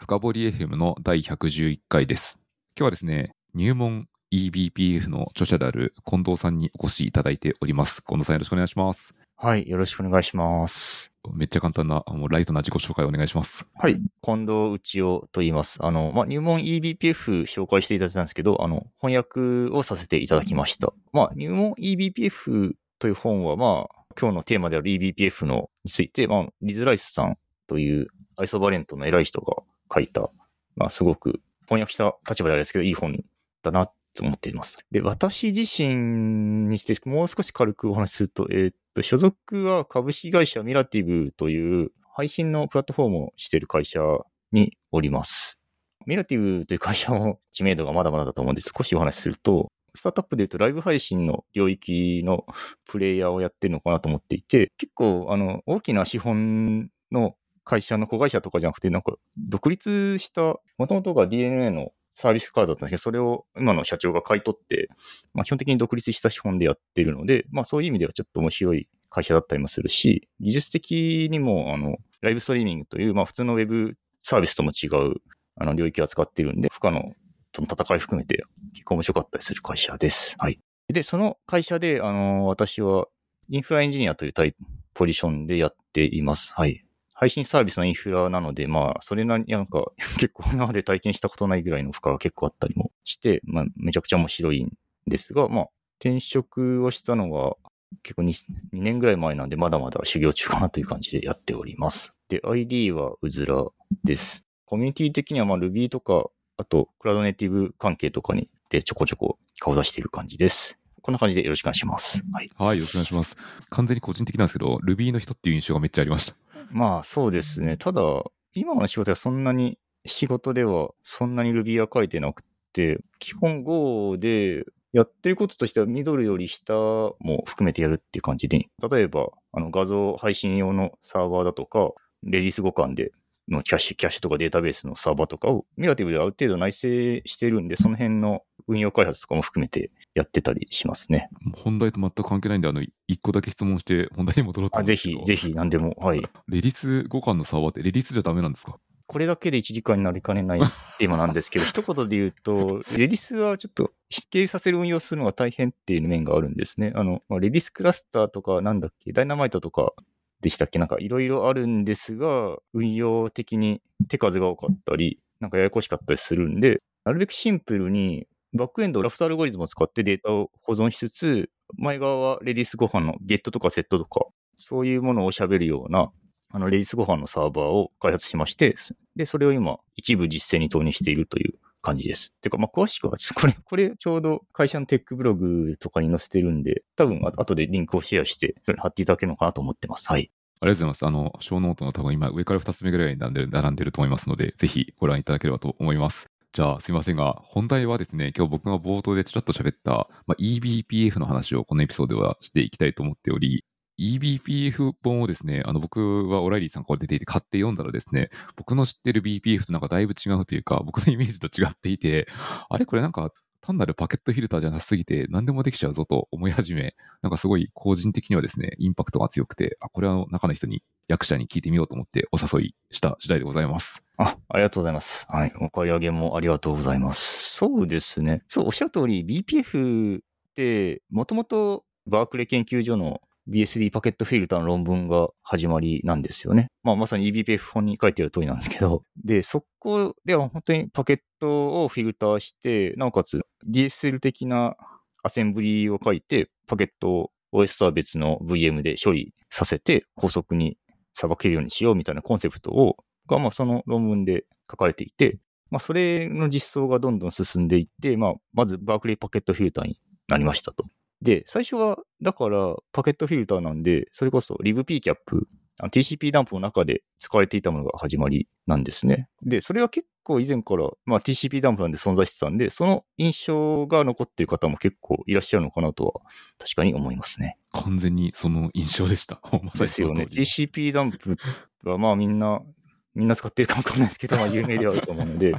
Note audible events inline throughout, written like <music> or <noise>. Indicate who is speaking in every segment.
Speaker 1: 深掘り FM の第111回です。今日はですね、入門 eBPF の著者である近藤さんにお越しいただいております。近藤さんよろしくお願いします。
Speaker 2: はい、よろしくお願いします。
Speaker 1: めっちゃ簡単な、もうライトな自己紹介お願いします。
Speaker 2: はい、近藤内夫と言います。あの、まあ、入門 eBPF 紹介していただいたんですけど、あの、翻訳をさせていただきました。まあ、入門 eBPF という本は、まあ、今日のテーマである eBPF のについて、まあ、リズ・ライスさんというアイソバレントの偉い人が書いた、まあ、すごく翻訳した立場であれですけど、いい本だなと思っています。で、私自身にして、もう少し軽くお話しすると、えーっと、所属は株式会社ミラティブという配信のプラットフォームをしている会社におります。ミラティブという会社も知名度がまだまだだと思うんで、少しお話しすると、スタートアップで言うとライブ配信の領域のプレイヤーをやってるのかなと思っていて、結構、あの、大きな資本の会社の子会社とかじゃなくて、なんか、独立した、もともとが DNA のサービスカードだったんですけど、それを今の社長が買い取って、まあ、基本的に独立した資本でやってるので、まあ、そういう意味ではちょっと面白い会社だったりもするし、技術的にも、あの、ライブストリーミングという、まあ、普通のウェブサービスとも違う、あの、領域を扱ってるんで、負荷の、その戦い含めて結構面白かったりする会社です。はい。で、その会社で、あの、私はインフラエンジニアというポジションでやっています。はい。配信サービスのインフラなので、まあ、それなりになんか、<laughs> 結構今まで体験したことないぐらいの負荷が結構あったりもして、まあ、めちゃくちゃ面白いんですが、まあ、転職をしたのが結構 2, 2年ぐらい前なんで、まだまだ修行中かなという感じでやっております。で、ID はうずらです。コミュニティ的には、まあ、Ruby とか、あと、クラウドネイティブ関係とかにでちょこちょこ顔出している感じです。こんな感じでよろしくお願いします。はい。
Speaker 1: はい、よろしくお願いします。完全に個人的なんですけど、Ruby の人っていう印象がめっちゃありました。
Speaker 2: まあそうですね。ただ、今の仕事はそんなに、仕事ではそんなに Ruby は書いてなくて、基本 Go でやってることとしてはミドルより下も含めてやるっていう感じで、例えばあの画像配信用のサーバーだとか、レディス互換でのキャッシュ、キャッシュとかデータベースのサーバーとかをミラティブである程度内製してるんで、その辺の運用開発とかも含めてやってたりしますね。
Speaker 1: 本題と全く関係ないんで、あの、一個だけ質問して本題に戻ろうと思
Speaker 2: あぜひ、ぜひ何でも、はい。
Speaker 1: レディス互換のサーバーってレディスじゃダメなんですか？
Speaker 2: これだけで1時間になりかねないテーマなんですけど、<laughs> 一言で言うと、レディスはちょっとスケールさせる運用するのが大変っていう面があるんですね。あの、まあレディスクラスターとかなんだっけ、ダイナマイトとかでしたっけ？なんかいろいろあるんですが、運用的に手数が多かったり、なんかややこしかったりするんで、なるべくシンプルにバックエンドラフトアルゴリズムを使ってデータを保存しつつ、前側はレディスご飯のゲットとかセットとか、そういうものを喋るような、あの、レディスご飯のサーバーを開発しまして、で、それを今、一部実践に投入しているという感じです。てか、まあ、詳しくは、<laughs> これ、これ、ちょうど会社のテックブログとかに載せてるんで、多分、後でリンクをシェアして、貼っていただけるのかなと思ってます。はい。
Speaker 1: ありがとうございます。あの、ショーノートの多分今上から2つ目ぐらいに並んでる並んでると思いますので、ぜひご覧いただければと思います。じゃあ、すいませんが、本題はですね、今日僕が冒頭でちらっと喋った、まあ、eBPF の話をこのエピソードではしていきたいと思っており、eBPF 本をですね、あの僕はオライリーさんから出ていて買って読んだらですね、僕の知ってる BPF となんかだいぶ違うというか、僕のイメージと違っていて、あれこれなんか単なるパケットフィルターじゃなさすぎて何でもできちゃうぞと思い始め、なんかすごい個人的にはですね、インパクトが強くて、あ、これは中の人に、役者に聞いてみようと思ってお誘いした次第でございます。
Speaker 2: あ、ありがとうございます。はい。お買い上げもありがとうございます。そうですね。そう、おっしゃる通り、BPF って、もともとバークレー研究所の BSD パケットフィルターの論文が始まりなんですよね。まあ、まさに eBPF 本に書いてある通りなんですけど。で、そこでは本当にパケットをフィルターして、なおかつ DSL 的なアセンブリを書いて、パケットを OS とは別の VM で処理させて、高速にさばけるようにしようみたいなコンセプトを、が、まあ、その論文で書かれていて、まあ、それの実装がどんどん進んでいって、まあ、まずバークリーパケットフィルターになりましたと。で、最初は、だから、パケットフィルターなんで、それこそ libpcap、あの TCP ダンプの中で使われていたものが始まりなんですね。で、それは結構以前から、まあ、TCP ダンプなんで存在してたんで、その印象が残っている方も結構いらっしゃるのかなとは、確かに思いますね。
Speaker 1: 完全にその印象でした。<laughs> ま
Speaker 2: ですよね。TCP ダンプはまあみんな、みんな使ってるかもわかんないですけど、まあ有名ではあると思うので、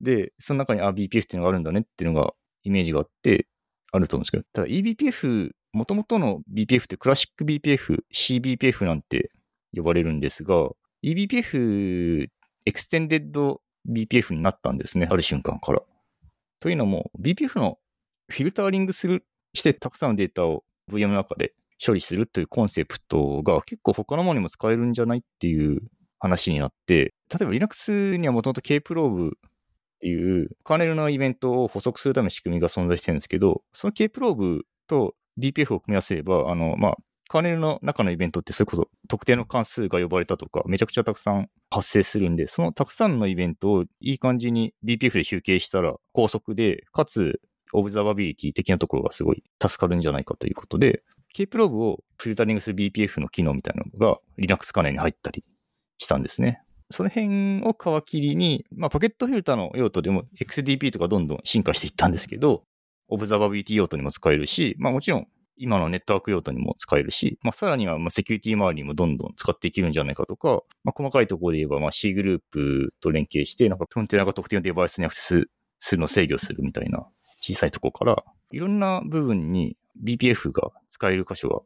Speaker 2: で、その中にあ BPF っていうのがあるんだねっていうのがイメージがあって、あると思うんですけど、ただ eBPF、もともとの BPF ってクラシック BPF、CBPF なんて呼ばれるんですが、eBPF extended BPF になったんですね、ある瞬間から。というのも、BPF のフィルタリングする、してたくさんのデータを VM の中で処理するというコンセプトが結構他のものにも使えるんじゃないっていう話になって、例えば Linux にはもともと Kprobe っていうカーネルのイベントを補足するための仕組みが存在してるんですけど、その Kprobe と BPF を組み合わせれば、あの、まあ、カーネルの中のイベントってそれこそ特定の関数が呼ばれたとか、めちゃくちゃたくさん発生するんで、そのたくさんのイベントをいい感じに BPF で集計したら高速で、かつobservability 的なところがすごい助かるんじゃないかということで、Kprobe をフィルタリングする BPF の機能みたいなのが Linux カーネルに入ったりしたんですね。その辺を皮切りに、まあ、パケットフィルターの用途でも XDP とかどんどん進化していったんですけど、 observability 用途にも使えるし、まあもちろん今のネットワーク用途にも使えるし、まあさらにはまあセキュリティ周りにもどんどん使っていけるんじゃないかとか、まあ細かいところで言えばまあ C グループと連携して、なんかコンテナが特定のデバイスにアクセスするのを制御するみたいな小さいところから、いろんな部分に BPF が使える箇所が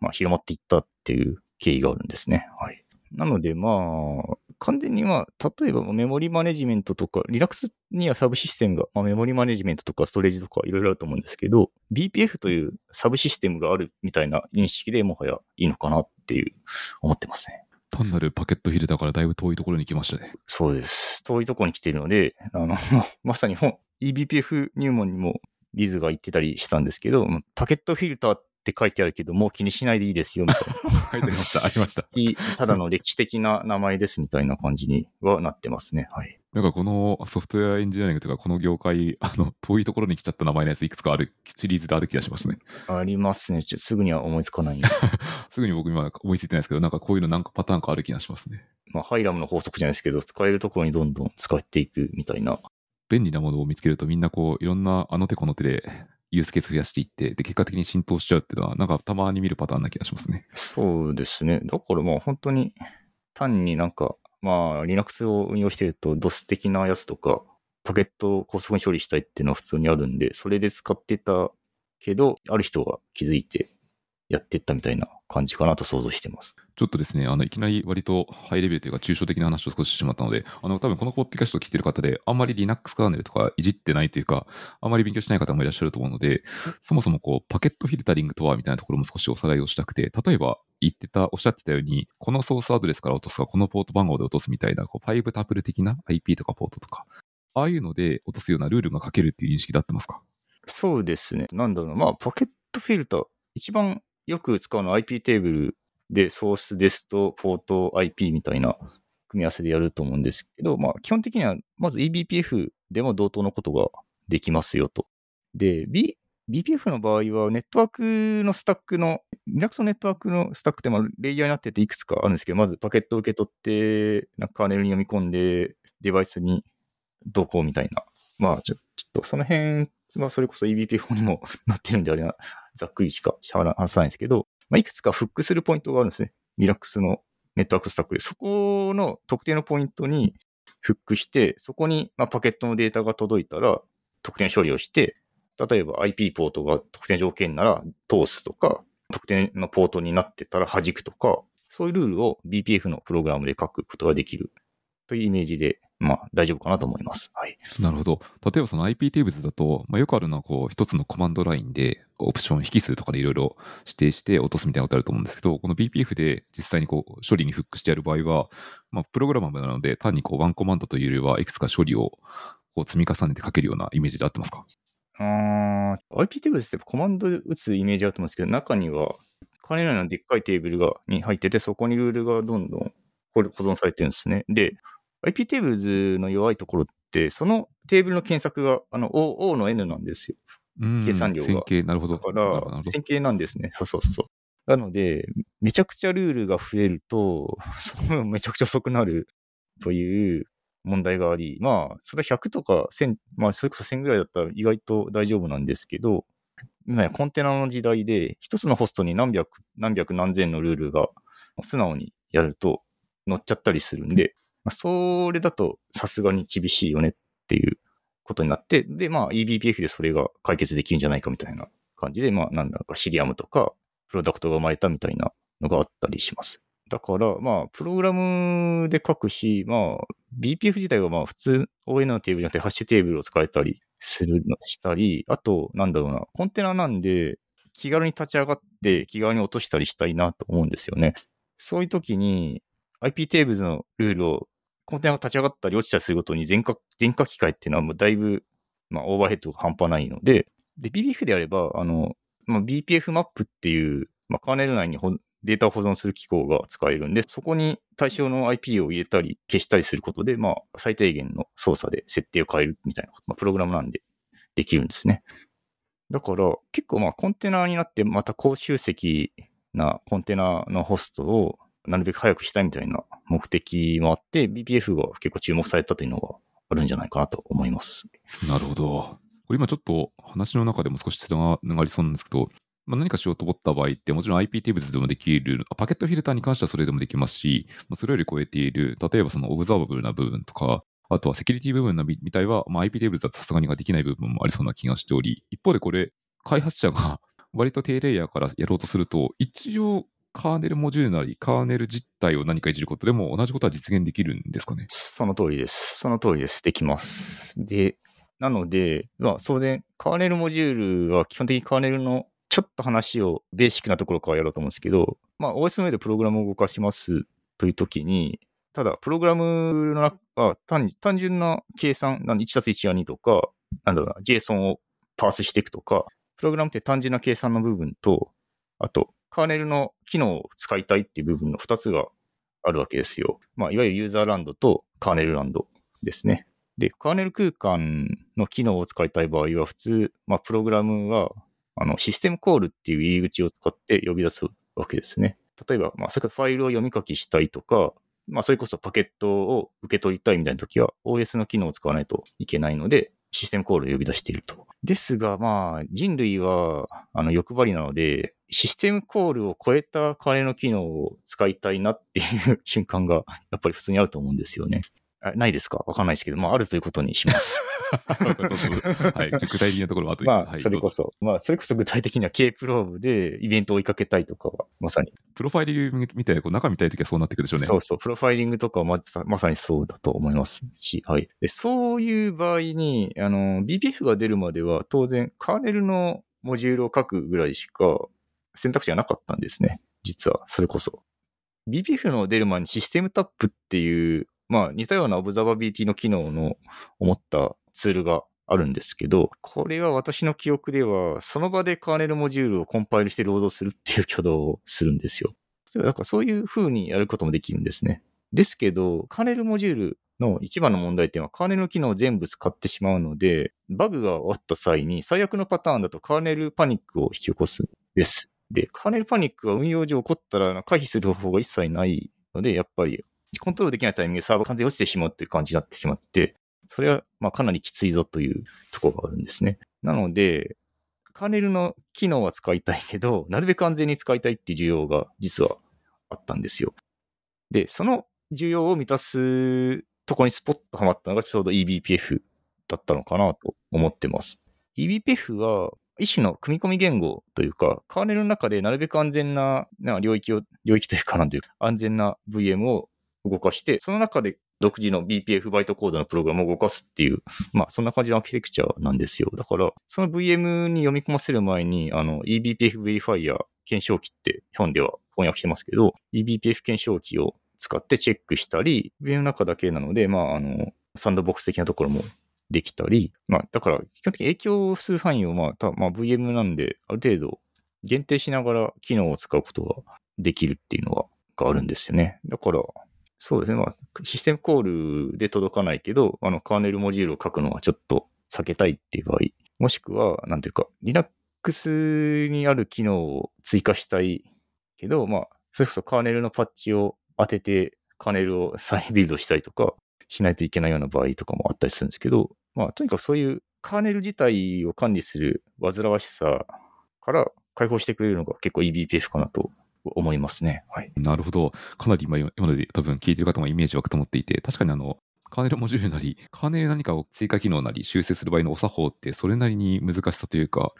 Speaker 2: まあ広まっていったっていう経緯があるんですね。はい。なので、まあ、完全にまあ、例えばメモリマネジメントとか、Linux にはサブシステムが、まあ、メモリマネジメントとかストレージとかいろいろあると思うんですけど、BPF というサブシステムがあるみたいな認識でもはやいいのかなっていう、思ってますね。
Speaker 1: 単なるパケットフィルターからだいぶ遠いところに来ましたね。
Speaker 2: そうです。遠いところに来ているので、あの、<laughs> まさに本 eBPF 入門にもリズが言ってたりしたんですけど、パケットフィルターって書いてあるけど、もう気にしないでいいですよ、みたいな。<laughs>
Speaker 1: 書いてありました。ありました。
Speaker 2: ただの歴史的な名前ですみたいな感じにはなってますね。はい。
Speaker 1: なんかこのソフトウェアエンジニアリングというか、この業界、あの、遠いところに来ちゃった名前のやついくつかある、シリーズである気がしますね。
Speaker 2: ありますね。すぐには思いつかない。<laughs>
Speaker 1: すぐに僕今思いついてないですけど、なんかこういうのなんかパターンかある気がしますね。
Speaker 2: まあ、ハイラムの法則じゃないですけど、使えるところにどんどん使っていくみたいな。
Speaker 1: 便利なものを見つけるとみんなこう、いろんなあの手この手でユースケース増やしていって、で、結果的に浸透しちゃうっていうのは、なんかたまに見るパターンな気がしますね。
Speaker 2: そうですね。だからまあ本当に単になんか、まあ Linux を運用してると DOS 的なやつとか、パケットを高速に処理したいっていうのは普通にあるんで、それで使ってたけど、ある人が気づいてやってったみたいな感じかなと想像してます。
Speaker 1: ちょっとですね、あの、いきなり割とハイレベルというか抽象的な話を少ししてしまったので、あの、多分このポッドキャストを聞いてる方で、あんまり Linux カーネルとかいじってないというか、あんまり勉強しない方もいらっしゃると思うので、そもそもこう、パケットフィルタリングとはみたいなところも少しおさらいをしたくて、例えば言ってた、おっしゃってたように、このソースアドレスから落とすか、このポート番号で落とすみたいな、こう、5タプル的な IP とかポートとか、ああいうので落とすようなルールが書けるっていう認識で合ってますか？
Speaker 2: そうですね。なんだろうな。まあ、パケットフィルター、一番よく使うのは IP テーブルでソースですとポート IP みたいな組み合わせでやると思うんですけど、まあ、基本的には、まず eBPF でも同等のことができますよと。で、B、BPF の場合は、ネットワークのスタックの、Linux のネットワークのスタックって、まあ、レイヤーになってていくつかあるんですけど、まずパケットを受け取って、なんかカーネルに読み込んで、デバイスにどこうみたいな。まあ、ちょちょっとその辺はそれこそ EBP4 にも <laughs> なってるんであれな、ざっくりしか話さないんですけど、まあ、いくつかフックするポイントがあるんですね。リラックスのネットワークスタックで。そこの特定のポイントにフックして、そこにまパケットのデータが届いたら、特定処理をして、例えば IP ポートが特定条件なら通すとか、特定のポートになってたら弾くとか、そういうルールを BPF のプログラムで書くことができるというイメージで、まあ大丈夫かなと思います。はい。
Speaker 1: なるほど。例えばその IP テーブルだと、まあ、よくあるのはこう一つのコマンドラインでオプション引数とかでいろいろ指定して落とすみたいなことあると思うんですけど、この BPF で実際にこう処理にフックしてやる場合は、まあ、プログラマブなので単にこうワンコマンドというよりはいくつか処理をこう積み重ねて書けるようなイメージで合ってますか？
Speaker 2: あー IP テーブルってコマンドで打つイメージあると思うんですけど、中には、金のようなでっかいテーブルがに入ってて、そこにルールがどんどん保存されてるんですね。で、IP テーブルズの弱いところって、そのテーブルの検索が、あの、O, o の N なんですよ。
Speaker 1: うん
Speaker 2: 計算量が
Speaker 1: 線形、なるほど。
Speaker 2: だから線形なんですね。そうそうそうそう。なので、めちゃくちゃルールが増えると、<laughs> その分めちゃくちゃ遅くなるという問題があり、まあ、それは100とか1000、まあ、それこそ1000ぐらいだったら意外と大丈夫なんですけど、今やコンテナの時代で、一つのホストに何百、何百何千のルールが素直にやると乗っちゃったりするんで、それだとさすがに厳しいよねっていうことになって、で、まあ eBPF でそれが解決できるんじゃないかみたいな感じで、まあなんだかシリアムとかプロダクトが生まれたみたいなのがあったりします。だから、まあ、プログラムで書くし、まあ、BPF 自体はまあ、普通 ON のテーブルじゃなくて、ハッシュテーブルを使えたりするの、したり、あと、なんだろうな、コンテナなんで、気軽に立ち上がって、気軽に落としたりしたいなと思うんですよね。そういう時に、IP テーブルのルールを、コンテナが立ち上がったり落ちたりするごとに全書全書き換えっていうのはもうだいぶ、まあ、オーバーヘッドが半端ないので、で、BPF であれば、あの、まあ、BPF マップっていう、まあ、カーネル内にデータを保存する機構が使えるんで、そこに対象の IP を入れたり消したりすることで、まあ、最低限の操作で設定を変えるみたいなこと、まあ、プログラムなんでできるんですね。だから、結構まあ、コンテナになって、また高集積なコンテナのホストをなるべく早くしたいみたいな目的もあって、BPF が結構注目されたというのがあるんじゃないかなと思います。
Speaker 1: なるほど。これ今ちょっと話の中でも少しつながりそうなんですけど、まあ、何かしようと思った場合って、もちろん IP テーブルでもできる、パケットフィルターに関してはそれでもできますし、まあ、それより超えている、例えばそのオブザーバブルな部分とか、あとはセキュリティ部分のみたいは、まあ、IP テーブルだとさすがにできない部分もありそうな気がしており、一方でこれ、開発者が割と低レイヤーからやろうとすると、一応、カーネルモジュールなり、カーネル実体を何かいじることでも同じことは実現できるんですかね？
Speaker 2: その通りです。その通りです。できます。で、なので、まあ、当然、カーネルモジュールは基本的にカーネルのちょっと話をベーシックなところからやろうと思うんですけど、まあ、OS の上でプログラムを動かしますというときに、ただ、プログラムの中は単単純な計算、1たす1は2とか、なんだろうな、JSON をパースしていくとか、プログラムって単純な計算の部分と、あと、カーネルの機能を使いたいっていう部分の2つがあるわけですよ。まあ、いわゆるユーザーランドとカーネルランドですね。で、カーネル空間の機能を使いたい場合は、普通、まあ、プログラムは、あの、システムコールっていう入り口を使って呼び出すわけですね。例えば、まあ、それからファイルを読み書きしたいとか、まあ、それこそパケットを受け取りたいみたいな時は、OS の機能を使わないといけないので、システムコールを呼び出していると。ですが、まあ、人類は、あの、欲張りなので、システムコールを超えた金の機能を使いたいなっていう <laughs> 瞬間が、やっぱり普通にあると思うんですよね。あないですか？わかんないですけど、まあ、あるということにします。<laughs>
Speaker 1: はい、具体的なところは後で。
Speaker 2: まあ、
Speaker 1: はい
Speaker 2: それこそ、まあ、それこそ具体的には K プローブでイベントを追いかけたいとかは、まさに。
Speaker 1: プロファイリングみたいな、こう中見たいときはそうなってくるでしょうね。
Speaker 2: そうそう、プロファイリングとかはまさまさにそうだと思いますし、はい。でそういう場合に、あの、BPF が出るまでは当然、カーネルのモジュールを書くぐらいしか選択肢がなかったんですね。実は、それこそ。BPF の出る前にシステムタップっていう、まあ似たようなオブザバビリティの機能の思ったツールがあるんですけど、これは私の記憶では、その場でカーネルモジュールをコンパイルしてロードするっていう挙動をするんですよ。例えばだからそういう風にやることもできるんですね。ですけど、カーネルモジュールの一番の問題点は、カーネルの機能を全部使ってしまうので、バグがあった際に、最悪のパターンだとカーネルパニックを引き起こすんです。で、カーネルパニックが運用上起こったら回避する方法が一切ないので、やっぱりコントロールできないタイミングでサーバー完全に落ちてしまうという感じになってしまって、それはまあかなりきついぞというところがあるんですね。なので、カーネルの機能は使いたいけど、なるべく安全に使いたいっていう需要が実はあったんですよ。で、その需要を満たすとこにスポッとはまったのがちょうど eBPF だったのかなと思ってます。eBPF は一種の組み込み言語というか、カーネルの中でなるべく安全なな領域を、領域というかなんていうか、安全な VM を動かして、その中で独自の BPF バイトコードのプログラムを動かすっていう、まあそんな感じのアーキテクチャなんですよ。だから、その VM に読み込ませる前に、あの eBPF ベリファイア検証機って本では翻訳してますけど、eBPF 検証機を使ってチェックしたり、VM の中だけなので、まああの、サンドボックス的なところもできたり、まあだから基本的に影響する範囲をまあ、たまあ VM なんである程度限定しながら機能を使うことができるっていうのががあるんですよね。だから、そうですね。まあ、システムコールで届かないけど、あの、カーネルモジュールを書くのはちょっと避けたいっていう場合、もしくは、なんていうか、Linux にある機能を追加したいけど、まあ、それこそカーネルのパッチを当てて、カーネルを再ビルドしたりとかしないといけないような場合とかもあったりするんですけど、まあ、とにかくそういうカーネル自体を管理する煩わしさから解放してくれるのが結構 eBPF かなと思いますね。はい。
Speaker 1: なるほど。かなり今、今ので多分聞いてる方もイメージ湧くと思っていて、確かにあの、カーネルモジュールなり、カーネル何かを追加機能なり修正する場合のお作法ってそれなりに難しさというか、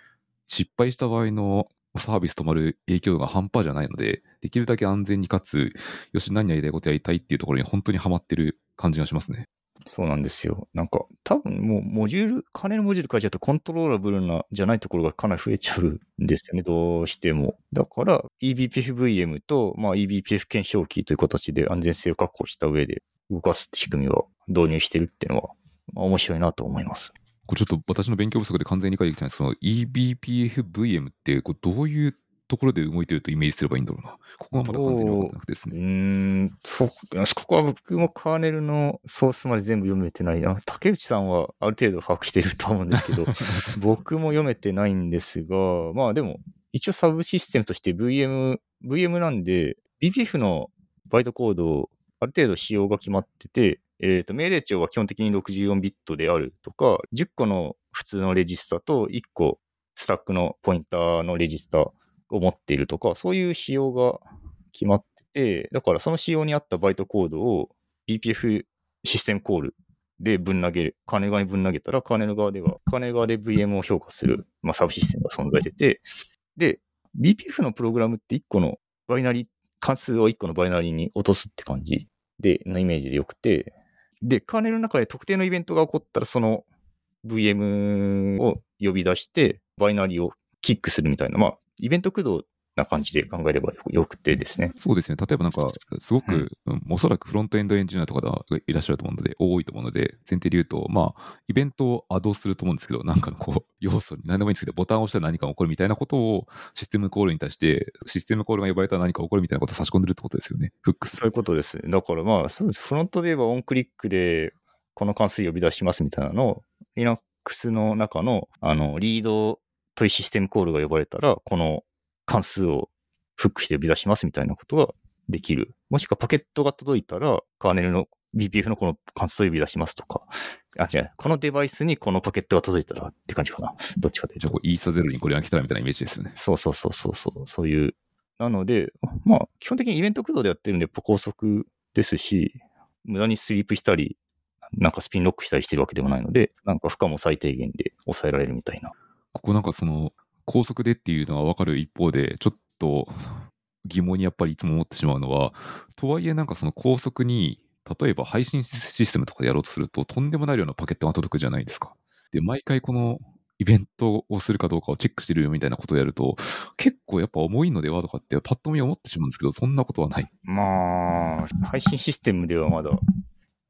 Speaker 1: 失敗した場合のサービス止まる影響度が半端じゃないので、できるだけ安全にかつ、よし、何やりたいことやりたいっていうところに本当にはまってる感じがしますね。
Speaker 2: そうなんですよ。なんか、多分もうモジュール、金のモジュール書いちゃうとコントローラブルなじゃないところがかなり増えちゃうんですよね、どうしても。だから eBPFVM と、まあ、eBPF 検証キーという形で安全性を確保した上で動かす仕組みを導入してるっていうのは、まあ、面白いなと思います。
Speaker 1: これちょっと私の勉強不足で完全に理解できてないんですけど、eBPFVM ってこうどういうところで動いてるとイメージすればいいんだろうな。ここがまだ完全に分かってなくてです
Speaker 2: うー
Speaker 1: ね。
Speaker 2: ん、そ、ここは僕もカーネルのソースまで全部読めてないな。竹内さんはある程度把握してると思うんですけど、<laughs> 僕も読めてないんですが、まあでも、一応サブシステムとして VM、VM なんで、BPF のバイトコードをある程度仕様が決まってて、えっ、と、命令帳は基本的に64ビットであるとか、10個の普通のレジスタと1個スタックのポインターのレジスタを持っているとか、そういう仕様が決まってて、だからその仕様に合ったバイトコードを BPF システムコールでぶん投げる、カーネル側にぶん投げたら、カーネル側では、カーネル側で VM を評価する、まあ、サブシステムが存在してて、で、BPF のプログラムって1個のバイナリー、関数を1個のバイナリーに落とすって感じで、のイメージでよくて、で、カーネルの中で特定のイベントが起こったら、その VM を呼び出して、バイナリーをキックするみたいな、まあ、イベント駆動な感じで考えればよくてですね。
Speaker 1: そうですね。例えばなんか、すごく、
Speaker 2: う
Speaker 1: おそらくフロントエンドエンジニアとかがいらっしゃると思うので、多いと思うので、前提で言うと、まあ、イベントをアドすると思うんですけど、なんかのこう、要素に何でもいいんですけど、ボタンを押したら何かが起こるみたいなことを、システムコールに対して、システムコールが呼ばれたら何か起こるみたいなことを差し込んでるってことですよね。フックス。
Speaker 2: そういうことです。だからまあ、そうです。フロントで言えばオンクリックで、この関数呼び出しますみたいなのを、Linux の中の、あの、リードというシステムコールが呼ばれたら、この関数をフックして呼び出しますみたいなことができる。もしくはパケットが届いたら、カーネルの BPF のこの関数を呼び出しますとか、あ、違う、このデバイスにこのパケットが届いたらって感じかな。どっちかというと
Speaker 1: じゃあ、。イーサゼロにこれが来たらみたいなイメージですよね。
Speaker 2: そうそうそうそうそう、そういう。なので、まあ、基本的にイベント駆動でやってるんで、高速ですし、無駄にスリープしたり、なんかスピンロックしたりしてるわけでもないので、なんか負荷も最低限で抑えられるみたいな。
Speaker 1: ここなんかその、高速でっていうのは分かる一方で、ちょっと疑問にやっぱりいつも思ってしまうのは、とはいえなんかその高速に、例えば配信システムとかでやろうとすると、とんでもない量のパケットが届くじゃないですか。で、毎回このイベントをするかどうかをチェックしてるよみたいなことをやると、結構やっぱ重いのではとかってパッと見思ってしまうんですけど、そんなことはない。
Speaker 2: まあ、配信システムではまだ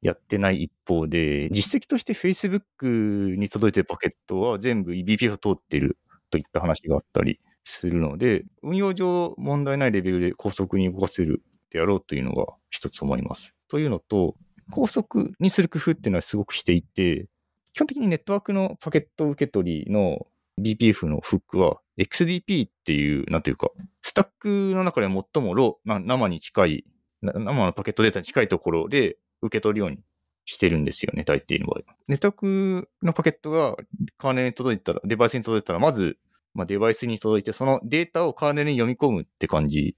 Speaker 2: やってない一方で、実績として Facebook に届いてるパケットは全部 eBPF を通ってるといった話があったりするので、運用上問題ないレベルで高速に動かせるであろうというのが一つ思います。というのと、高速にする工夫っていうのはすごくしていて、基本的にネットワークのパケット受け取りの BPF のフックは XDP っていう、なんていうか、スタックの中で最もロー、生に近い、生のパケットデータに近いところで受け取るようにしてるんですよね、大抵の場合。ネットワークのパケットがカーネルに届いたら、デバイスに届いたら、まず、まあ、デバイスに届いて、そのデータをカーネルに読み込むって感じ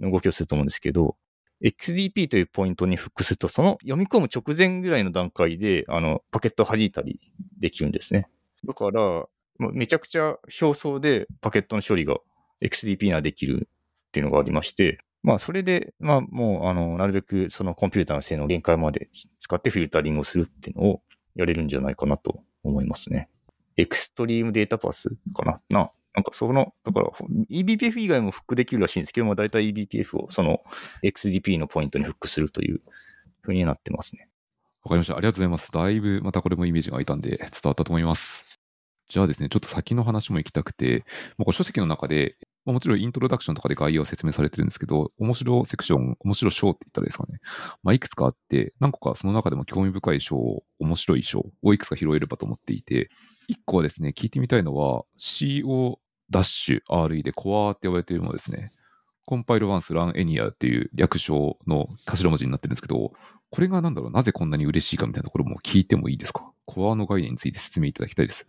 Speaker 2: の動きをすると思うんですけど、XDP というポイントにフックすると、その読み込む直前ぐらいの段階で、あの、パケットを弾いたりできるんですね。だから、めちゃくちゃ表層でパケットの処理が XDP にはできるっていうのがありまして、まあ、それで、まあ、もう、あの、なるべくそのコンピューターの性能限界まで使ってフィルタリングをするっていうのをやれるんじゃないかなと思いますね。エクストリームデータパスかな？な、なんかその、だから eBPF 以外もフックできるらしいんですけども、だいたい eBPF をその XDP のポイントにフックするという風になってますね。
Speaker 1: わかりました。ありがとうございます。だいぶまたこれもイメージが湧いたんで伝わったと思います。じゃあですね、ちょっと先の話も行きたくて、もう書籍の中で、もちろんイントロダクションとかで概要を説明されてるんですけど、面白セクション、面白章って言ったらですかね。まあ、いくつかあって、何個かその中でも興味深い章、面白い章をいくつか拾えればと思っていて、一個はですね、聞いてみたいのは CO-RE でコアって呼ばれているものですね。コンパイルワンスランエニアっていう略称の頭文字になってるんですけど、これがなんだろう、なぜこんなに嬉しいかみたいなところも聞いてもいいですか？コアの概念について説明いただきたいです。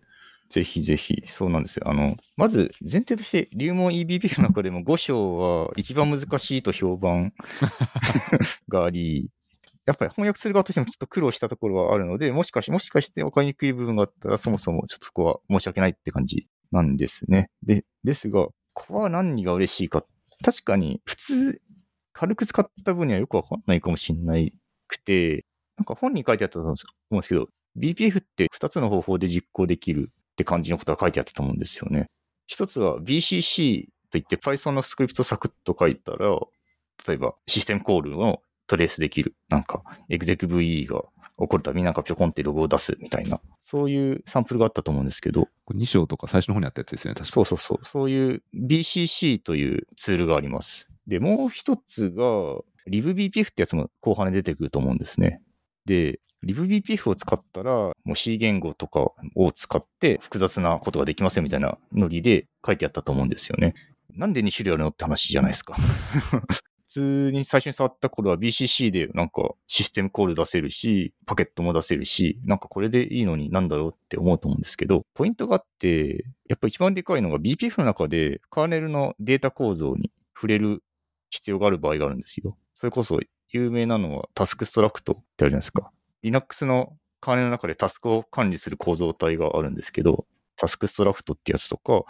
Speaker 2: ぜひぜひ、そうなんですよ。あの、まず前提として、流門 EBP の中でも5章は一番難しいと評判 <laughs> があり、やっぱり翻訳する側としてもちょっと苦労したところはあるので、もしかし、もしかして分かりにくい部分があったら、そもそもちょっとそこは申し訳ないって感じなんですね。で、ですが、コア何が嬉しいか。確かに、普通、軽く使った分にはよくわかんないかもしれないくて、なんか本に書いてあったと思うんですけど、BPF って2つの方法で実行できるって感じのことが書いてあったと思うんですよね。一つは BCC といって Python のスクリプトサクッと書いたら、例えばシステムコールをトレースできる。なんか、execve が起こるたびになんかぴょこんってログを出すみたいな、そういうサンプルがあったと思うんですけど。
Speaker 1: これ2章とか最初の方にあったやつですよね、確か
Speaker 2: そうそうそう。そういう BCC というツールがあります。で、もう一つが、LibBPF ってやつも後半に出てくると思うんですね。で、LibBPF を使ったら、もう C 言語とかを使って複雑なことができますよみたいなノリで書いてあったと思うんですよね。なんで2種類あるのって話じゃないですか <laughs> 普。通に最初に触った頃は BCC でなんかシステムコール出せるし、パケットも出せるし、なんかこれでいいのになんだろうって思うと思うんですけど、ポイントがあって、やっぱ一番でかいのが BPF の中でカーネルのデータ構造に触れる必要がある場合があるんですよ。それこそ有名なのは task struct ってあるじゃないですか。Linux のカーネルの中でタスクを管理する構造体があるんですけど、 task struct ってやつとか、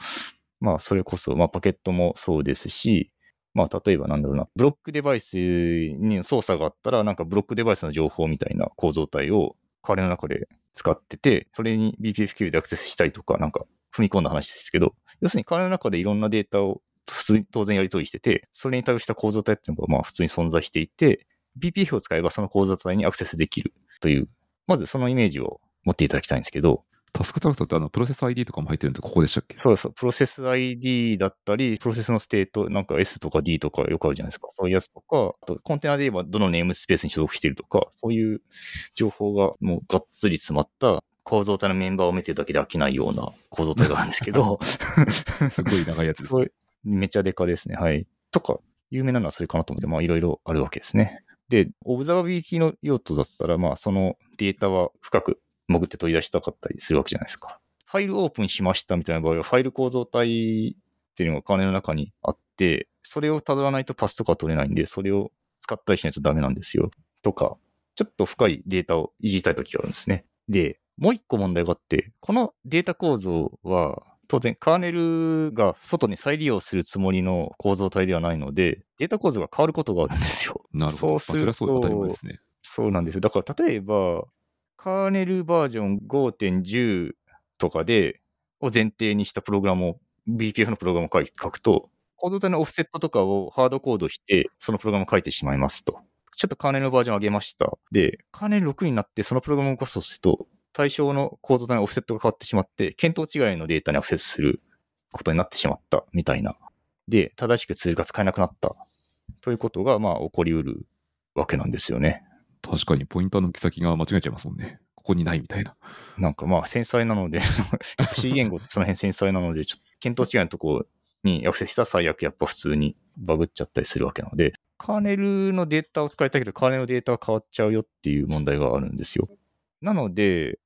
Speaker 2: まあそれこそ、まあパケットもそうですし、まあ、例えばなんだろうな、ブロックデバイスに操作があったら、なんかブロックデバイスの情報みたいな構造体をカーネルの中で使ってて、それに BPFQ でアクセスしたりとか、なんか踏み込んだ話ですけど、要するにカーネルの中でいろんなデータを普通当然やり取りしてて、それに対応した構造体っていうのがまあ普通に存在していて、BPF を使えばその構造体にアクセスできる。という、まずそのイメージを持っていただきたいんですけど、
Speaker 1: task struct ってあのプロセス ID とかも入ってるんで、ここでしたっけ？
Speaker 2: そうです。プロセス ID だったり、プロセスのステート、なんか S とか D とかよくあるじゃないですか。そういうやつとか、あとコンテナで言えばどの namespace に所属しているとか、そういう情報がもうがっつり詰まった構造体のメンバーを見てるだけで飽きないような構造体があるんですけど。<laughs>
Speaker 1: すごい長いやつです、ね。
Speaker 2: めちゃデカですね。はい。とか、有名なのはそれかなと思って、まあいろいろあるわけですね。で、オブザービリティの用途だったら、まあそのデータは深く潜って取り出したかったりするわけじゃないですか。ファイルオープンしましたみたいな場合は、ファイル構造体っていうのが金の中にあって、それを辿らないとパスとか取れないんで、それを使ったりしないとダメなんですよ。とか、ちょっと深いデータをいじりたいときがあるんですね。で、もう一個問題があって、このデータ構造は、当然カーネルが外に再利用するつもりの構造体ではないので、データ構造が変わることがあるんですよ。
Speaker 1: なるほど。そうすると、そう当たり前ですね。
Speaker 2: そうなんですよ。だから例えば、カーネルバージョン5.10とかで、を前提にしたプログラムを、BPF のプログラムを書くと、コード体のオフセットとかをハードコードして、そのプログラムを書いてしまいますと。ちょっとカーネルのバージョン上げました。で、カーネル6になってそのプログラムを動かすと、対象のコード体のオフセットが変わってしまって、見当違いのデータにアクセスすることになってしまったみたいな。で、正しくツールが使えなくなったということが、まあ、起こりうるわけなんですよね。
Speaker 1: 確かに、ポインターの行き先が間違えちゃいますもんね。ここにないみたいな。
Speaker 2: なんかまあ繊細なので <laughs> C 言語ってその辺繊細なので、ちょっと見当違いのとこにアクセスしたら最悪やっぱ普通にバグっちゃったりするわけなので、カーネルのデータを使いたいけど、カーネルのデータは変わっちゃうよっていう問題があるんですよ。なので、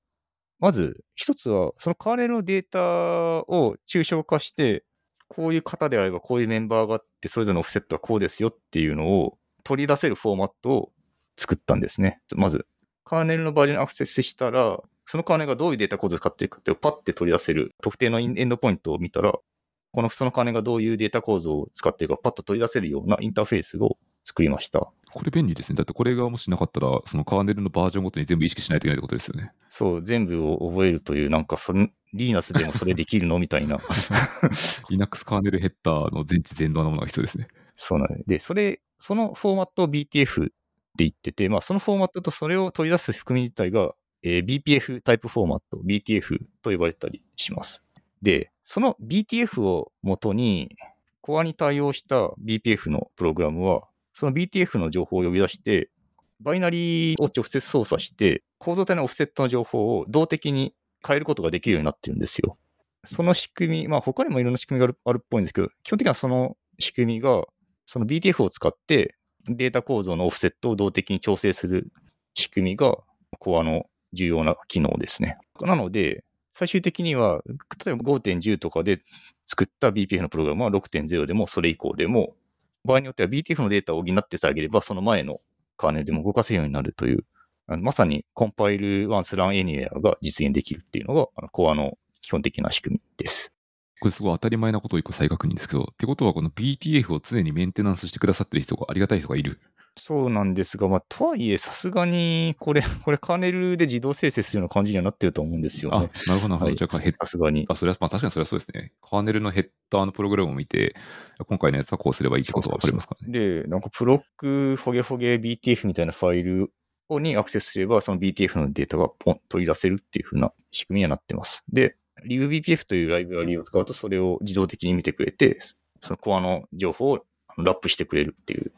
Speaker 2: まず一つは、そのカーネルのデータを抽象化して、こういう型であればこういうメンバーがあって、それぞれのオフセットはこうですよっていうのを取り出せるフォーマットを作ったんですね。まず、カーネルのバージョンにアクセスしたら、そのカーネルがどういうデータコードを使っているかっていうパッて取り出せる特定のエンドポイントを見たら、このそのカーネルがどういうデータ構造を使っているかパッと取り出せるようなインターフェースを作りました。
Speaker 1: これ便利ですね。だってこれがもしなかったら、そのカーネルのバージョンごとに全部意識しないといけないってことですよね。
Speaker 2: そう、全部を覚えるという、なんかそれ、リーナスでもそれできるのみたいな。<laughs>
Speaker 1: Linux カーネルヘッダーの全知全能なものが必要ですね。
Speaker 2: そうなんです。で、それ、そのフォーマットを BTF って言ってて、まあ、そのフォーマットとそれを取り出す含み自体が、えー、BPF タイプフォーマット、BTF と呼ばれたりします。で、その BTF を元に、コアに対応した BPF のプログラムは、その BTF の情報を呼び出して、バイナリーを直接操作して、構造体のオフセットの情報を動的に変えることができるようになってるんですよ。その仕組み、まあ他にもいろんな仕組みがあるっぽいんですけど、基本的にはその仕組みが、その BTF を使ってデータ構造のオフセットを動的に調整する仕組みが、コアの重要な機能ですね。なので、最終的には、例えば5.10とかで作った BPF のプログラムは6.0でもそれ以降でも、場合によっては BTF のデータを補ってさえあげれば、その前のカーネルでも動かせるようになるという、まさにコンパイルワンスランエニアが実現できるっていうのが、あのコアの基本的な仕組みです。
Speaker 1: これすごい当たり前なことを一個再確認ですけど、ってことはこの BTF を常にメンテナンスしてくださってる人がありがたい人がいる。
Speaker 2: そうなんですが、まあ、とはいえ、さすがに、これ、<laughs> これ、カーネルで自動生成するような感じにはなってると思うんですよ
Speaker 1: あ、
Speaker 2: ね。
Speaker 1: なるほど、なるほど。
Speaker 2: はい
Speaker 1: じゃあヘッ
Speaker 2: さすがに。
Speaker 1: あ、それは、まあ確かにそれはそうですね。カーネルのヘッダーのプログラムを見て、今回のやつはこうすればいいってことがわかりますからね。
Speaker 2: で、なんかプロック、フォゲフォゲ BTF みたいなファイルをにアクセスすれば、その BTF のデータがポン取り出せるっていう風な仕組みにはなってます。で、LibBPF というライブラリを使うと、それを自動的に見てくれて、そのコアの情報をラップしてくれるっていう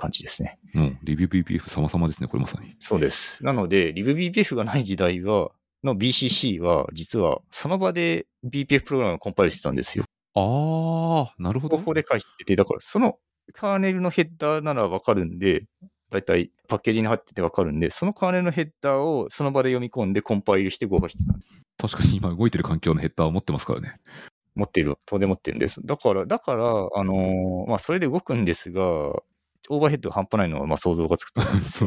Speaker 2: 感じですね。
Speaker 1: もう、リビュー BPF 様々ですね、これまさに。
Speaker 2: そうです。なので、LibBPF がない時代は、の BCC は、実はその場で BPF プログラムをコンパイルしてたんですよ。
Speaker 1: あー、なるほど。
Speaker 2: 方法で書いてて、だからそのカーネルのヘッダーならわかるんで、だいたいパッケージに入っててわかるんで、そのカーネルのヘッダーをその場で読み込んでコンパイルして動かしてた。
Speaker 1: 確かに今動いてる環境のヘッダーを持ってますからね。
Speaker 2: 持ってる、当然持ってるんです。だから、だから、あのーまあ、それで動くんですが、オーバーヘッドが半端ないのはまあ想像がつくと <laughs> 思うんです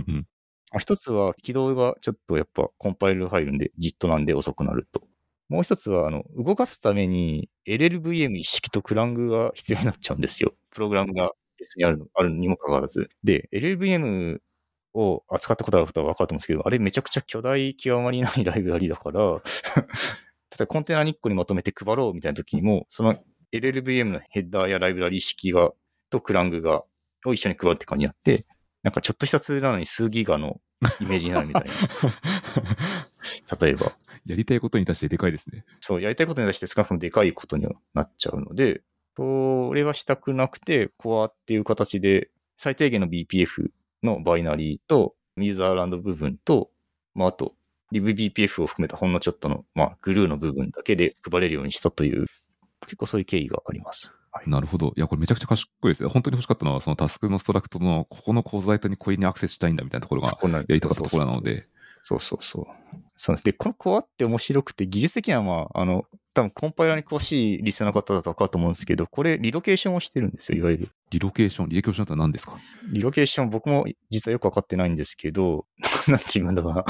Speaker 2: 一つは起動がちょっとやっぱコンパイル入るんで、JIT なんで遅くなると。もう一つは、あの、動かすために LLVM 一式とクラングが必要になっちゃうんですよ。プログラムが別にあるのあるにもかかわらず。で、LLVM を扱ったことある方は分かると思うんですけど、あれめちゃくちゃ巨大極まりないライブラリだから、例えばコンテナに1個にまとめて配ろうみたいな時にも、その LLVM のヘッダーやライブラリ式が、とクラングが、を一緒に配るって感じになって、なんかちょっとしたツールなのに数ギガのイメージになるみたいな。<laughs> 例えば。
Speaker 1: やりたいことに対してでかいですね。
Speaker 2: そう、やりたいことに対して少なくともでかいことにはなっちゃうので、それはしたくなくて、コアっていう形で、最低限の BPF のバイナリーと、ユーザーランド部分と、まあ、あと、LibBPF を含めたほんのちょっとの、まあ、グルーの部分だけで配れるようにしたという、結構そういう経緯があります。はい。
Speaker 1: なるほど。いや、これめちゃくちゃ賢いですね。本当に欲しかったのは、そのタスクのストラクトの、ここのコードライトにこれにアクセスしたいんだみたいなところがやりたかったところなので。
Speaker 2: そうそうそう。そう。で、このコアって面白くて、技術的にはまあ、あの、多分コンパイラーに詳しいリスナーの方だと分かると思うんですけど、これリロケーションをしてるんですよ、いわゆる。
Speaker 1: リロケーション、リロケーションって何ですか？
Speaker 2: リロケーション僕も実はよく分かってないんですけど、<laughs> なんて言うんだろうな。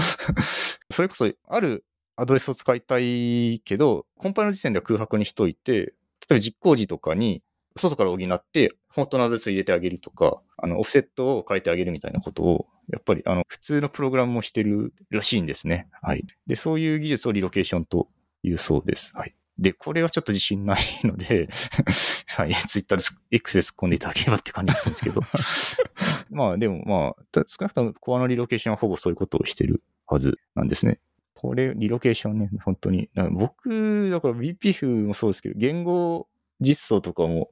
Speaker 2: それこそ、あるアドレスを使いたいけど、コンパイルの時点では空白にしといて、例えば実行時とかに、外から補って、本当のアドレスを入れてあげるとか、あの、オフセットを変えてあげるみたいなことを、やっぱり、あの、普通のプログラムもしてるらしいんですね。はい。で、そういう技術をリロケーションというそうです。はい。で、これはちょっと自信ないので、<laughs> はい、ツイッターで X で突っ込んでいただければって感じですけど。<laughs> まあでもまあ、た少なくともコアのリロケーションはほぼそういうことをしてるはずなんですね。これ、リロケーションね、本当に。だ僕、だから BPF もそうですけど、言語実装とかも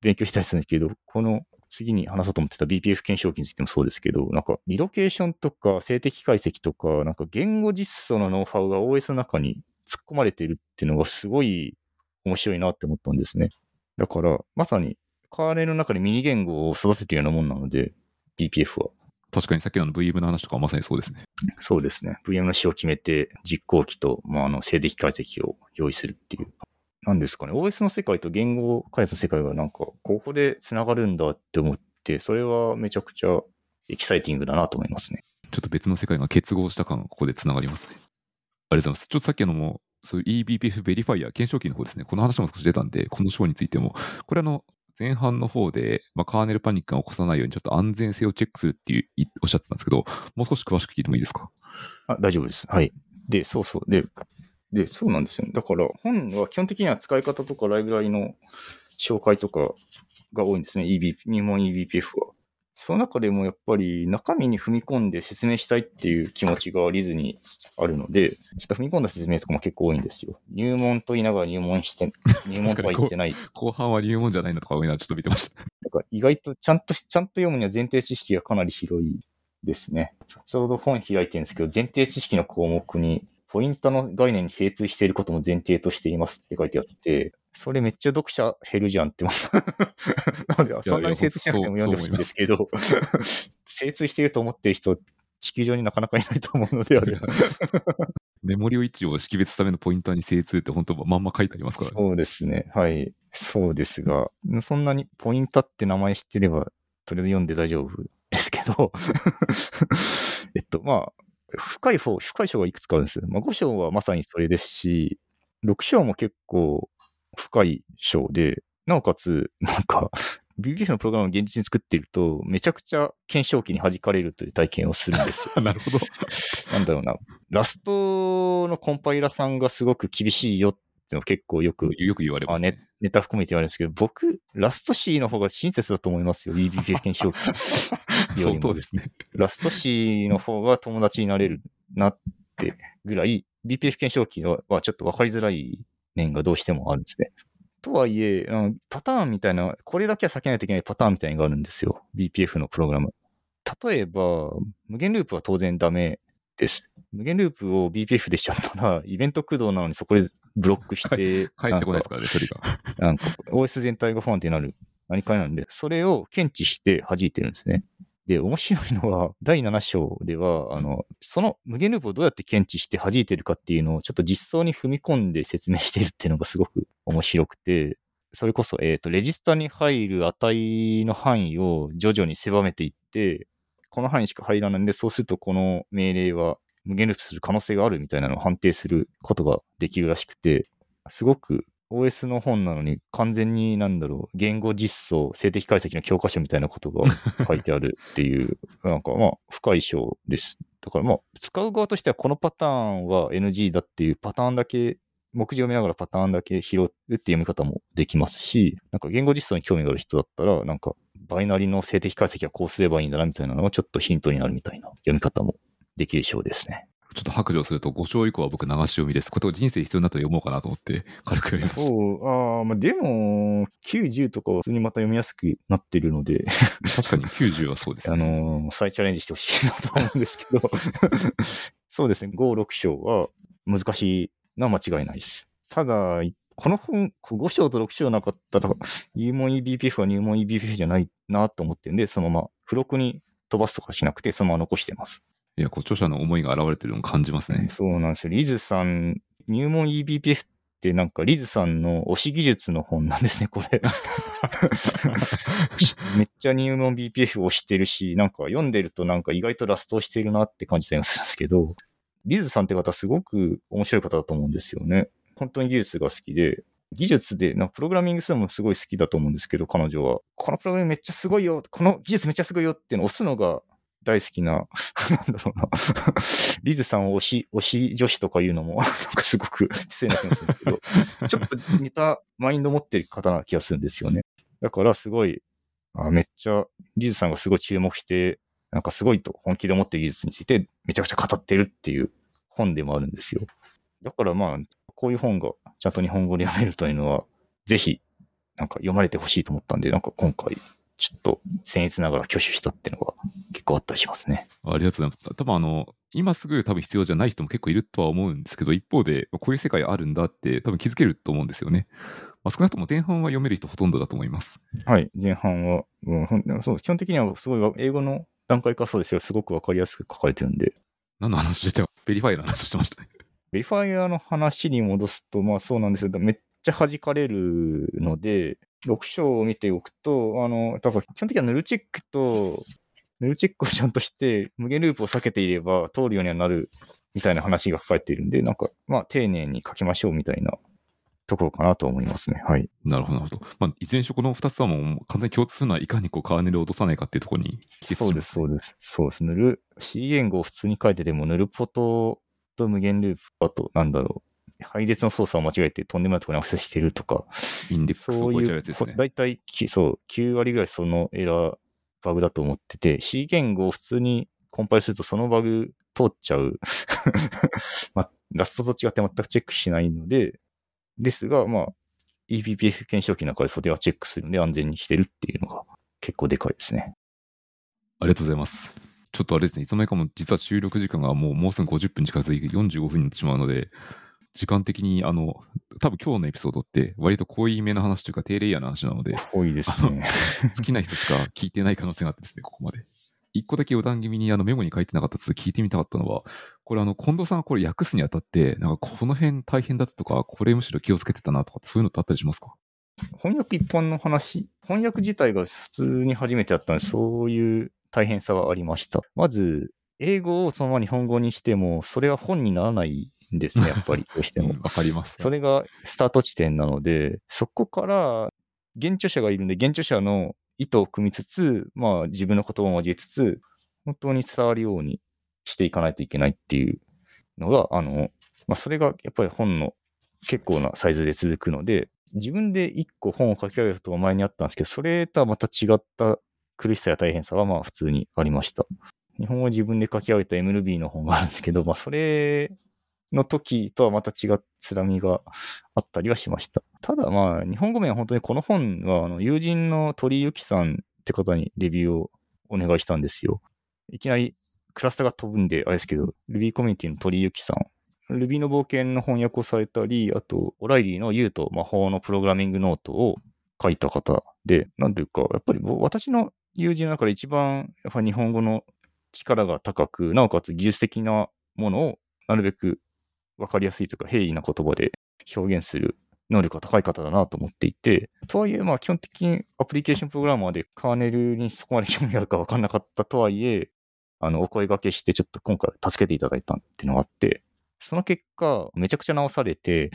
Speaker 2: 勉強したりするんですけど、この次に話そうと思ってた BPF 検証機についてもそうですけど、なんかリロケーションとか静的解析とか、なんか言語実装のノウハウが OS の中に突っ込まれているっていうのがすごい面白いなって思ったんですね。だから、まさにカーネルの中でミニ言語を育ててるようなもんなので、BPF は。
Speaker 1: 確かにさっきの VM の話とかはまさにそうですね。
Speaker 2: そうですね。VM の仕を決めて、実行機と、まあ、あの、静的解析を用意するっていう。なんですかね。OS の世界と言語開発の世界がなんか、ここで繋がるんだって思って、それはめちゃくちゃエキサイティングだなと思いますね。
Speaker 1: ちょっと別の世界が結合した感がここでつながりますね。ありがとうございます。ちょっとさっきのも、そういう eBPF ベリファイア、検証機の方ですね。この話も少し出たんで、この章についても、これあの、前半の方で、まあ、カーネルパニックが起こさないようにちょっと安全性をチェックするっていうおっしゃってたんですけど、もう少し詳しく聞いてもいいですか？
Speaker 2: あ、大丈夫です。はい。で、そうそう。で、で、そうなんですよ。ねだから、本は基本的には使い方とかライブラリの紹介とかが多いんですね。EB、入門 eBPF は。その中でもやっぱり中身に踏み込んで説明したいっていう気持ちがリズにあるので、ちょっと踏み込んだ説明とかも結構多いんですよ。入門と言いながら入門し <laughs> て、入門とは言ってない。
Speaker 1: 後半は入門じゃないなとか思いながらちょっと見てました。
Speaker 2: だから意外とちゃんとし、ちゃんと読むには前提知識がかなり広いですね。ちょうど本開いてるんですけど、前提知識の項目に、ポイントの概念に精通していることも前提としていますって書いてあって、それめっちゃ読者減るじゃんって思った。<laughs> なので、そんなに精通しなくても読んでほしいんですけど、精通していると思っている人、地球上になかなかいないと思うのであれ。<laughs>
Speaker 1: メモリを位置を識別するためのポインターに精通って本当まんま書いてありますからね。
Speaker 2: そうですね。はい。そうですが、そんなにポインタって名前知ってれば、とりあえず読んで大丈夫ですけど、<laughs> えっと、まあ、深い方、深い章がいくつかあるんです。まあ、5章はまさにそれですし、6章も結構深い章で、なおかつ、なんか、BBF のプログラムを現実に作っていると、めちゃくちゃ検証機に弾かれるという体験をするんですよ。<laughs>
Speaker 1: なるほど。
Speaker 2: なんだろうな。ラストのコンパイラさんがすごく厳しいよっての結構よく、
Speaker 1: よく言われます、ね、
Speaker 2: ネネタ含めて言われるんですけど、僕、ラスト C の方が親切だと思いますよ。BBF 検証機。
Speaker 1: 相当ですね。
Speaker 2: ラスト C の方が友達になれるなってぐらい、BPF 検証機はちょっと分かりづらい面がどうしてもあるんですね。とはいえ、パターンみたいな、これだけは避けないといけないパターンみたいなのがあるんですよ。BPF のプログラム。例えば、無限ループは当然ダメです。無限ループを BPF でしちゃったら、イベント駆動なのにそこでブロックして、
Speaker 1: 帰ってこないですからね、処理が。
Speaker 2: なんか、<laughs> OS 全体が不安定になる何かなんで、それを検知して弾いてるんですね。で、面白いのは、<laughs> 第7章では、あの、その無限ループをどうやって検知して弾いてるかっていうのを、ちょっと実装に踏み込んで説明してるっていうのがすごく <laughs> 面白くて、それこそ、えっ、ー、と、レジスタに入る値の範囲を徐々に狭めていって、この範囲しか入らないんで、そうするとこの命令は無限ループする可能性があるみたいなのを判定することができるらしくて、すごく OS の本なのに完全になんだろう、言語実装、静的解析の教科書みたいなことが <laughs> 書いてあるっていう、なんかまあ深い章です。だからまあ使う側としてはこのパターンは NG だっていうパターンだけ、目次を見ながらパターンだけ拾うって読み方もできますし、なんか言語実装に興味がある人だったら、なんかバイナリの静的解析はこうすればいいんだなみたいなのがちょっとヒントになるみたいな読み方もできる章ですね。
Speaker 1: ちょっと白状すると、5章以降は僕流し読みです。これ人生必要になったら読もうかなと思って、軽く読みました。
Speaker 2: そう、ああ、まあでも、90とかは普通にまた読みやすくなってるので。
Speaker 1: 確かに90はそうです、
Speaker 2: ね、<laughs> あのー、再チャレンジしてほしいなと思うんですけど。<laughs> そうですね、5、6章は難しいのは間違いないです。ただ、この本、5章と6章なかったら、入門 EBPF は入門 EBPF じゃないなと思ってるんで、そのまま付録に飛ばすとかしなくて、そのまま残してます。
Speaker 1: いや、こう著者の思いが現れてるのを感じますね。
Speaker 2: そうなんですよ。リズさん、入門 EBPF ってなんかリズさんの推し技術の本なんですね、これ。<laughs> めっちゃ入門 BPF をしてるし、なんか読んでるとなんか意外とラストをしてるなって感じたりするんですけど、リズさんって方すごく面白い方だと思うんですよね。本当に技術が好きで、技術で、なプログラミングするのもすごい好きだと思うんですけど、彼女は。このプログラミングめっちゃすごいよ、この技術めっちゃすごいよっていうのを押すのが大好きな、なんだろうなリズさんを推し、推し女子とか言うのも、<laughs> なんかすごく失礼な気がするんですけど、ちょっと似たマインド持ってる方な気がするんですよね。だからすごい、あめっちゃ、リズさんがすごい注目して、なんかすごいと本気で思ってる技術についてめちゃくちゃ語ってるっていう本でもあるんですよ。だからまあ、こういう本がちゃんと日本語で読めるというのは、ぜひ、なんか読まれてほしいと思ったんで、なんか今回ちょっと僭越ながら挙手したっていうのが結構あったりしますね。
Speaker 1: ありがとうございます。多分あの、今すぐ多分必要じゃない人も結構いるとは思うんですけど、一方で、こういう世界あるんだって多分気づけると思うんですよね。まあ、少なくとも前半は読める人ほとんどだと思います。
Speaker 2: はい、前半は、うん、そう基本的にはすごい英語の段階化そうですよ。すごくわかりやすく書かれてるんで。
Speaker 1: 何の話して verifier の話してましたね。
Speaker 2: verifier の話に戻すと、まあそうなんですけど、めっちゃ弾かれるので、6章を見ておくと、あの、だから基本的には null check と、 null check をちゃんとして、無限ループを避けていれば通るようにはなるみたいな話が書かれているんで、なんか、まあ、丁寧に書きましょうみたいなところかなと思いますね。はい。
Speaker 1: なるほど、なるほど。まあ、いずれにしろこの2つはもう完全に共通するのは、いかにこうカーネルを落とさないかっていうところに
Speaker 2: そうです、そうです。そうです。ヌル、C 言語を普通に書いてても、ヌルポトと無限ループ、あと、なんだろう。配列の操作を間違えてとんでもないところにアクセスしてるとか、
Speaker 1: インデックスを超えちゃうやつですね。
Speaker 2: 大体、そう、9割ぐらいそのエラー、バグだと思ってて、C 言語を普通にコンパイルするとそのバグ通っちゃう。<laughs> まラストと違って全くチェックしないので、ですが、まあ、EPPF 検証機の中でそれはチェックするんで安全にしてるっていうのが結構でかいですね。
Speaker 1: ありがとうございます。ちょっとあれですね、いつの間にかも実は収録時間がもうもうすぐ50分近づいて45分になってしまうので、時間的に、あの、多分今日のエピソードって、割と濃いめの話というか、低レイヤーの話なので、
Speaker 2: 濃いですね。
Speaker 1: 好きな人しか聞いてない可能性があってですね、ここまで。一個だけ余談気味にあのメモに書いてなかったと聞いてみたかったのは、これあの、近藤さんがこれ訳すにあたって、なんかこの辺大変だったとか、これむしろ気をつけてたなとか、そういうのってあったりしますか？
Speaker 2: 翻訳一般の話、翻訳自体が普通に初めてやったので、そういう大変さはありました。まず、英語をそのまま日本語にしても、それは本にならないんですね、やっぱり、どうしても。
Speaker 1: うんわかります。
Speaker 2: それがスタート地点なので、そこから、現著者がいるんで、現著者の意図を組みつつ、まあ自分の言葉を交えつつ、本当に伝わるようにしていかないといけないっていうのが、あの、まあそれがやっぱり本の結構なサイズで続くので、自分で一個本を書き上げたことが前にあったんですけど、それとはまた違った苦しさや大変さはまあ普通にありました。日本語自分で書き上げた MLB の本があるんですけど、まあそれの時とはまた違った辛みがあったりはしました。ただまあ、日本語名は本当にこの本は、あの、友人の鳥居由紀さんって方にレビューをお願いしたんですよ。いきなりクラスターが飛ぶんで、あれですけど、Ruby コミュニティの鳥居由紀さん。Ruby の冒険の翻訳をされたり、あと、オライリーの U と魔法のプログラミングノートを書いた方で、なんていうか、やっぱり私の友人の中で一番、やっぱ日本語の力が高く、なおかつ技術的なものをなるべくわかりやすいというか、平易な言葉で表現する能力が高い方だなと思っていて、とはいえ、まあ基本的にアプリケーションプログラマーでカーネルにそこまで興味あるかわかんなかったとはいえ、あの、お声掛けしてちょっと今回助けていただいたっていうのがあって、その結果、めちゃくちゃ直されて、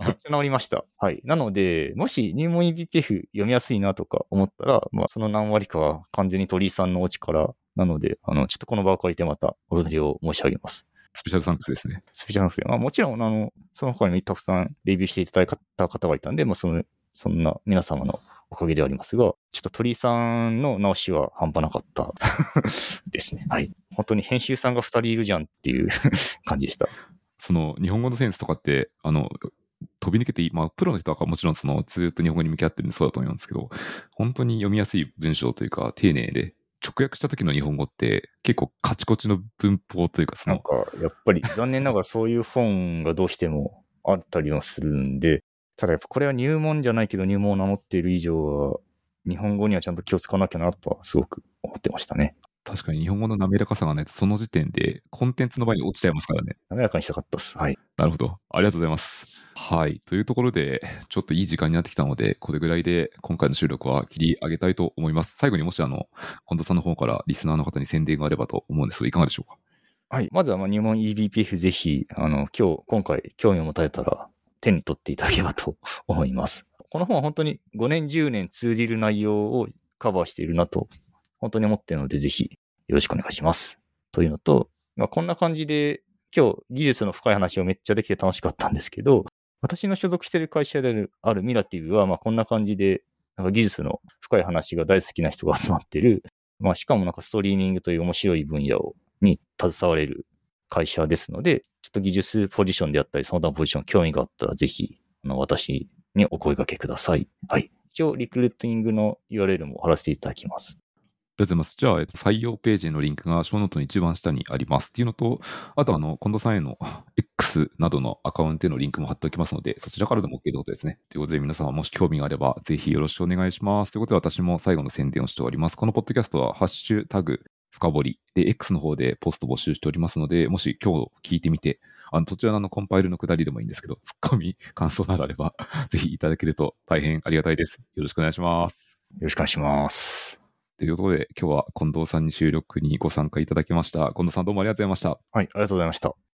Speaker 2: めっちゃ直りました。はい。なので、もし入門 EBPF 読みやすいなとか思ったら、まあその何割かは完全に鳥居さんのお力なので、あの、ちょっとこの場を借りてまたお礼を申し上げます。
Speaker 1: スペシャルサンクスですね。
Speaker 2: スペシャルなんですよ。まあ、もちろん、あの、その他にもたくさんレビューしていただいた方がいたんで、まあ、その、そんな皆様のおかげではありますが、ちょっと鳥居さんの直しは半端なかった <laughs> ですね。はい。本当に編集さんが2人いるじゃんっていう <laughs> 感じでした。
Speaker 1: その日本語のセンスとかって、あの、飛び抜けていい、まあ、プロの人はもちろんそのずっと日本語に向き合ってるんでそうだと思いますけど、本当に読みやすい文章というか、丁寧で、直訳した時の日本語って結構カチコチの文法というか、その、
Speaker 2: なんか、やっぱり残念ながらそういう本がどうしてもあったりはするんで、ただやっぱこれは入門じゃないけど入門を名乗っている以上は、日本語にはちゃんと気をつかなきゃなとはすごく思ってましたね。
Speaker 1: 確かに日本語の滑らかさがないと、その時点でコンテンツの場に落ちちゃいますからね。
Speaker 2: 滑らかにしたかったです。はい。
Speaker 1: なるほど。ありがとうございます。はい。というところで、ちょっといい時間になってきたので、これぐらいで今回の収録は切り上げたいと思います。最後にもしあの、近藤さんの方からリスナーの方に宣伝があればと思うんですが、いかがでしょうか？
Speaker 2: はい。まずはまあ入門 EBPF ぜひ、あの、今日、今回興味を持たれたら手に取っていただければと思います。この本は本当に5年、10年通じる内容をカバーしているなと、本当に思ってるので、ぜひよろしくお願いします。というのと、まあ、こんな感じで、今日技術の深い話をめっちゃできて楽しかったんですけど、私の所属している会社であるあるミラティブは、ま、こんな感じで、なんか技術の深い話が大好きな人が集まってる、まあ、しかもなんかストリーミングという面白い分野をに携われる会社ですので、ちょっと技術ポジションであったり、その他のポジション興味があったら、ぜひ、あの、私にお声掛けください。はい。一応、リクルーティングの URL も貼らせていただきます。
Speaker 1: ありがとうございます。じゃあ、えっと、採用ページのリンクがショーノートの一番下にありますっていうのと、あと、あの、近藤さんへの X などのアカウントへのリンクも貼っておきますので、そちらからでも OK ということですね。ということで、皆様もし興味があれば、ぜひよろしくお願いします。ということで、私も最後の宣伝をしております。このポッドキャストは、ハッシュタグ、深掘りで、X の方でポスト募集しておりますので、もし今日聞いてみて、あの、途中のあのコンパイルのくだりでもいいんですけど、ツッコミ、感想などあれば、ぜひいただけると大変ありがたいです。よろしくお願いします。
Speaker 2: よろしくお願いします。
Speaker 1: ということで、今日は近藤さんに収録にご参加いただきました。近藤さんどうもありがとうございました。
Speaker 2: はい、ありがとうございました。